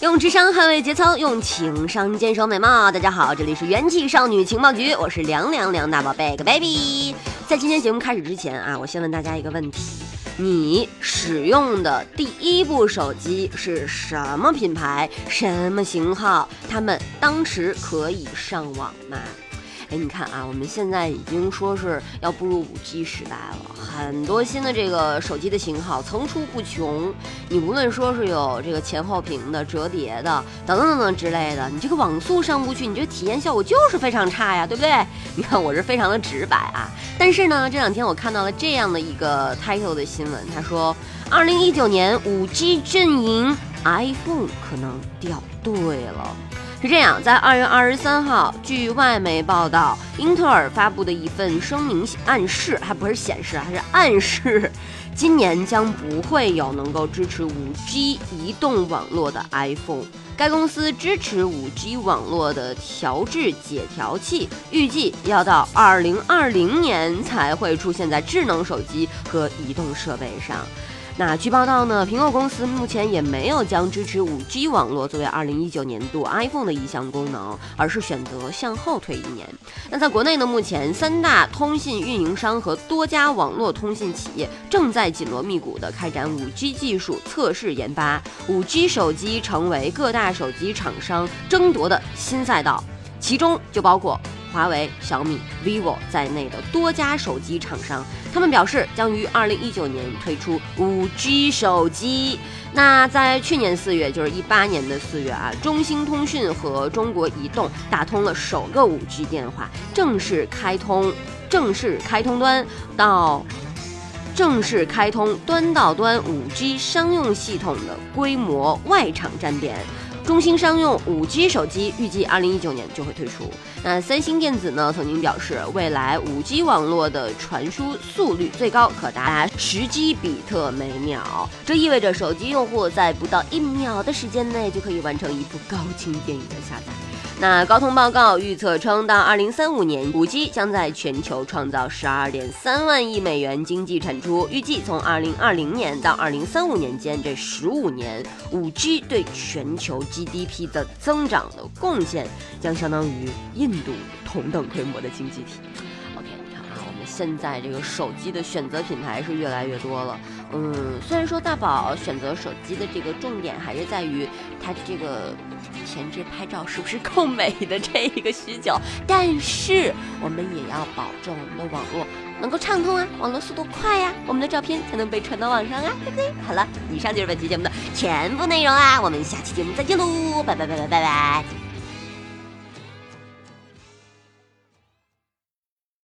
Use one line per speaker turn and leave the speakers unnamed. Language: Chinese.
用智商捍卫节操，用情商坚守美貌。大家好，这里是元气少女情报局，我是凉凉凉大宝贝个 baby。在今天节目开始之前啊，我先问大家一个问题：你使用的第一部手机是什么品牌、什么型号？他们当时可以上网吗？哎，你看啊，我们现在已经说是要步入五 G 时代了，很多新的这个手机的型号层出不穷。你无论说是有这个前后屏的、折叠的等等等等之类的，你这个网速上不去，你这个体验效果就是非常差呀，对不对？你看我是非常的直白啊。但是呢，这两天我看到了这样的一个 title 的新闻，他说，二零一九年五 G 阵营，iPhone 可能掉队了。是这样，在二月二十三号，据外媒报道，英特尔发布的一份声明暗示，还不是显示，还是暗示，今年将不会有能够支持五 G 移动网络的 iPhone。该公司支持五 G 网络的调制解调器，预计要到二零二零年才会出现在智能手机和移动设备上。那据报道呢，苹果公司目前也没有将支持 5G 网络作为2019年度 iPhone 的一项功能，而是选择向后推一年。那在国内呢，目前三大通信运营商和多家网络通信企业正在紧锣密鼓地开展 5G 技术测试研发，5G 手机成为各大手机厂商争夺的新赛道，其中就包括。华为、小米、vivo 在内的多家手机厂商，他们表示将于二零一九年推出五 G 手机。那在去年四月，就是一八年的四月啊，中兴通讯和中国移动打通了首个五 G 电话，正式开通，正式开通端到，正式开通端到端五 G 商用系统的规模外场站点。中兴商用五 G 手机预计二零一九年就会推出。那三星电子呢？曾经表示，未来五 G 网络的传输速率最高可达十 G 比特每秒，这意味着手机用户在不到一秒的时间内就可以完成一部高清电影的下载。那高通报告预测称，到二零三五年，五 G 将在全球创造十二点三万亿美元经济产出。预计从二零二零年到二零三五年间这十五年，五 G 对全球 GDP 的增长的贡献将相当于印度同等规模的经济体。OK，你看啊，我们现在这个手机的选择品牌是越来越多了。嗯，虽然说大宝选择手机的这个重点还是在于它这个。前置拍照是不是够美的这一个需求？但是我们也要保证我们的网络能够畅通啊，网络速度快呀，我们的照片才能被传到网上啊，对不对？好了，以上就是本期节目的全部内容啦，我们下期节目再见喽，拜拜拜拜拜拜。